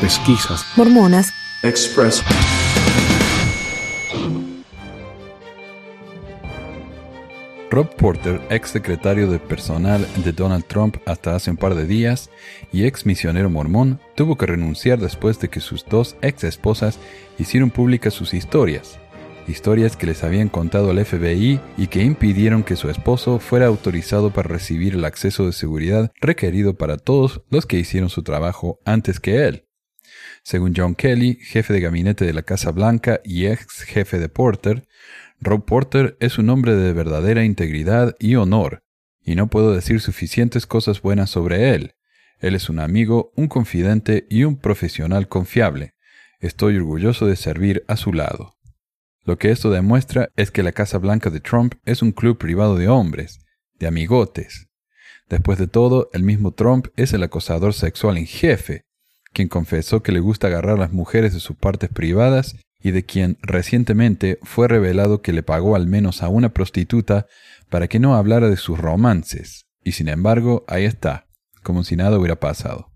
pesquisas, mormonas, Express. Rob Porter, ex secretario de personal de Donald Trump hasta hace un par de días y ex misionero mormón, tuvo que renunciar después de que sus dos ex esposas hicieron públicas sus historias, historias que les habían contado al FBI y que impidieron que su esposo fuera autorizado para recibir el acceso de seguridad requerido para todos los que hicieron su trabajo antes que él. Según John Kelly, jefe de gabinete de la Casa Blanca y ex jefe de Porter, Rob Porter es un hombre de verdadera integridad y honor, y no puedo decir suficientes cosas buenas sobre él. Él es un amigo, un confidente y un profesional confiable. Estoy orgulloso de servir a su lado. Lo que esto demuestra es que la Casa Blanca de Trump es un club privado de hombres, de amigotes. Después de todo, el mismo Trump es el acosador sexual en jefe, quien confesó que le gusta agarrar a las mujeres de sus partes privadas y de quien recientemente fue revelado que le pagó al menos a una prostituta para que no hablara de sus romances. Y sin embargo, ahí está, como si nada hubiera pasado.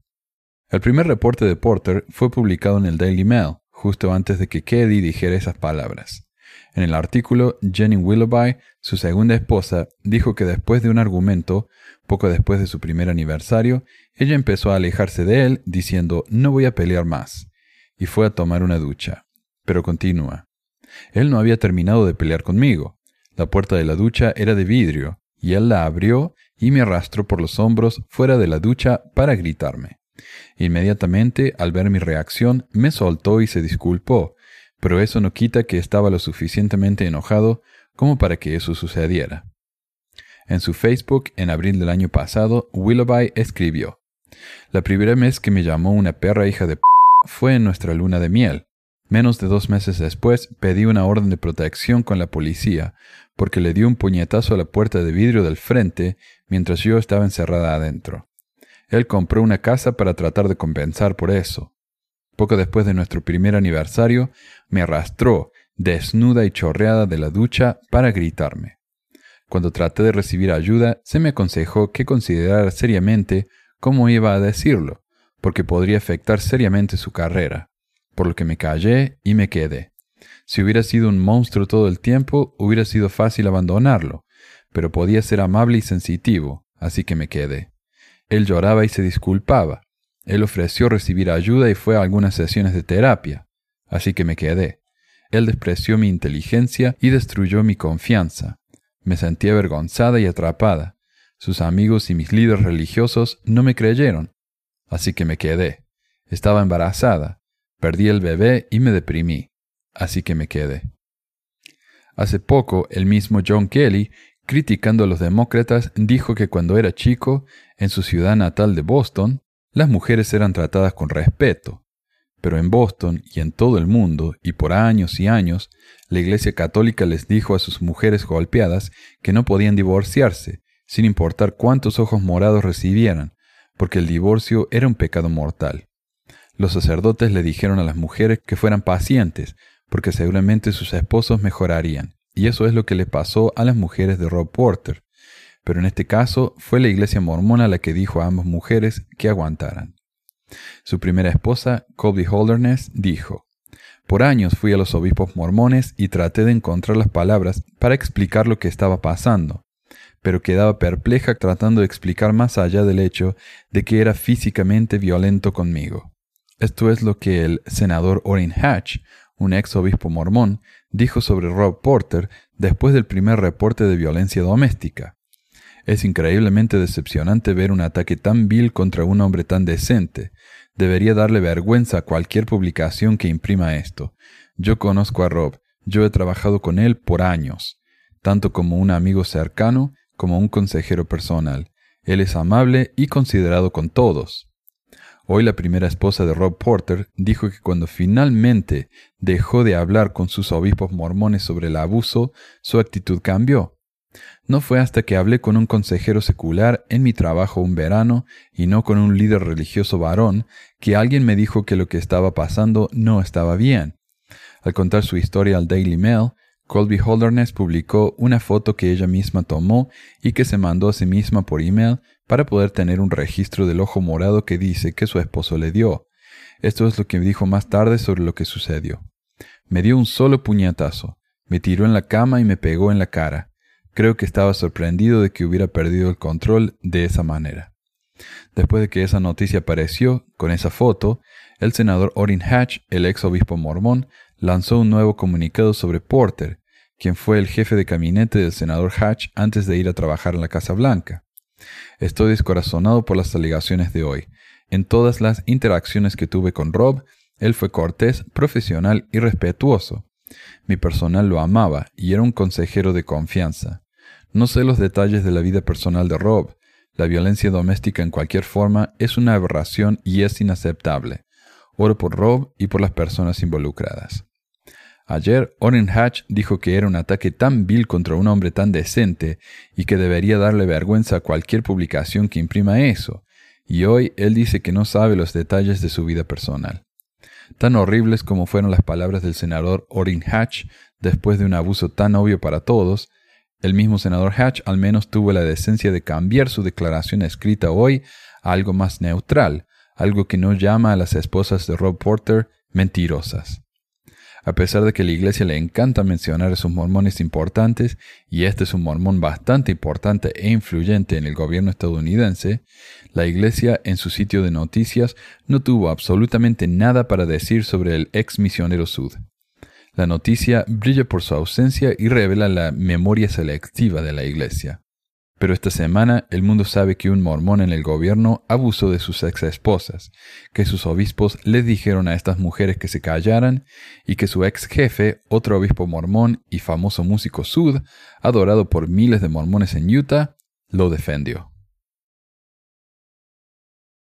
El primer reporte de Porter fue publicado en el Daily Mail, justo antes de que Keddy dijera esas palabras. En el artículo, Jenny Willoughby, su segunda esposa, dijo que después de un argumento, poco después de su primer aniversario, ella empezó a alejarse de él, diciendo no voy a pelear más, y fue a tomar una ducha. Pero continúa. Él no había terminado de pelear conmigo. La puerta de la ducha era de vidrio, y él la abrió y me arrastró por los hombros fuera de la ducha para gritarme. Inmediatamente, al ver mi reacción, me soltó y se disculpó, pero eso no quita que estaba lo suficientemente enojado como para que eso sucediera. En su Facebook, en abril del año pasado, Willoughby escribió, La primera vez que me llamó una perra hija de p fue en nuestra luna de miel. Menos de dos meses después pedí una orden de protección con la policía porque le dio un puñetazo a la puerta de vidrio del frente mientras yo estaba encerrada adentro. Él compró una casa para tratar de compensar por eso. Poco después de nuestro primer aniversario, me arrastró, desnuda y chorreada de la ducha, para gritarme. Cuando traté de recibir ayuda, se me aconsejó que considerara seriamente cómo iba a decirlo, porque podría afectar seriamente su carrera, por lo que me callé y me quedé. Si hubiera sido un monstruo todo el tiempo, hubiera sido fácil abandonarlo, pero podía ser amable y sensitivo, así que me quedé. Él lloraba y se disculpaba. Él ofreció recibir ayuda y fue a algunas sesiones de terapia, así que me quedé. Él despreció mi inteligencia y destruyó mi confianza. Me sentí avergonzada y atrapada. Sus amigos y mis líderes religiosos no me creyeron, así que me quedé. Estaba embarazada. Perdí el bebé y me deprimí, así que me quedé. Hace poco, el mismo John Kelly criticando a los demócratas, dijo que cuando era chico, en su ciudad natal de Boston, las mujeres eran tratadas con respeto. Pero en Boston y en todo el mundo, y por años y años, la Iglesia Católica les dijo a sus mujeres golpeadas que no podían divorciarse, sin importar cuántos ojos morados recibieran, porque el divorcio era un pecado mortal. Los sacerdotes le dijeron a las mujeres que fueran pacientes, porque seguramente sus esposos mejorarían, y eso es lo que le pasó a las mujeres de Rob Porter. Pero en este caso fue la iglesia mormona la que dijo a ambas mujeres que aguantaran. Su primera esposa, Colby Holderness, dijo, Por años fui a los obispos mormones y traté de encontrar las palabras para explicar lo que estaba pasando, pero quedaba perpleja tratando de explicar más allá del hecho de que era físicamente violento conmigo. Esto es lo que el senador Orrin Hatch, un ex obispo mormón, dijo sobre Rob Porter después del primer reporte de violencia doméstica. Es increíblemente decepcionante ver un ataque tan vil contra un hombre tan decente. Debería darle vergüenza a cualquier publicación que imprima esto. Yo conozco a Rob, yo he trabajado con él por años, tanto como un amigo cercano como un consejero personal. Él es amable y considerado con todos. Hoy la primera esposa de Rob Porter dijo que cuando finalmente dejó de hablar con sus obispos mormones sobre el abuso, su actitud cambió. No fue hasta que hablé con un consejero secular en mi trabajo un verano y no con un líder religioso varón que alguien me dijo que lo que estaba pasando no estaba bien. Al contar su historia al Daily Mail, Colby Holderness publicó una foto que ella misma tomó y que se mandó a sí misma por email para poder tener un registro del ojo morado que dice que su esposo le dio. Esto es lo que dijo más tarde sobre lo que sucedió. Me dio un solo puñetazo, me tiró en la cama y me pegó en la cara. Creo que estaba sorprendido de que hubiera perdido el control de esa manera. Después de que esa noticia apareció, con esa foto, el senador Orrin Hatch, el ex obispo mormón, lanzó un nuevo comunicado sobre Porter, quien fue el jefe de gabinete del senador Hatch antes de ir a trabajar en la Casa Blanca. Estoy descorazonado por las alegaciones de hoy. En todas las interacciones que tuve con Rob, él fue cortés, profesional y respetuoso. Mi personal lo amaba y era un consejero de confianza. No sé los detalles de la vida personal de Rob. La violencia doméstica en cualquier forma es una aberración y es inaceptable. Oro por Rob y por las personas involucradas. Ayer, Orrin Hatch dijo que era un ataque tan vil contra un hombre tan decente y que debería darle vergüenza a cualquier publicación que imprima eso, y hoy él dice que no sabe los detalles de su vida personal. Tan horribles como fueron las palabras del senador Orrin Hatch después de un abuso tan obvio para todos, el mismo senador Hatch al menos tuvo la decencia de cambiar su declaración escrita hoy a algo más neutral, algo que no llama a las esposas de Rob Porter mentirosas. A pesar de que a la iglesia le encanta mencionar a sus mormones importantes, y este es un mormón bastante importante e influyente en el gobierno estadounidense, la iglesia en su sitio de noticias no tuvo absolutamente nada para decir sobre el ex misionero Sud. La noticia brilla por su ausencia y revela la memoria selectiva de la iglesia. Pero esta semana el mundo sabe que un mormón en el gobierno abusó de sus ex esposas, que sus obispos les dijeron a estas mujeres que se callaran y que su ex jefe, otro obispo mormón y famoso músico sud, adorado por miles de mormones en Utah, lo defendió.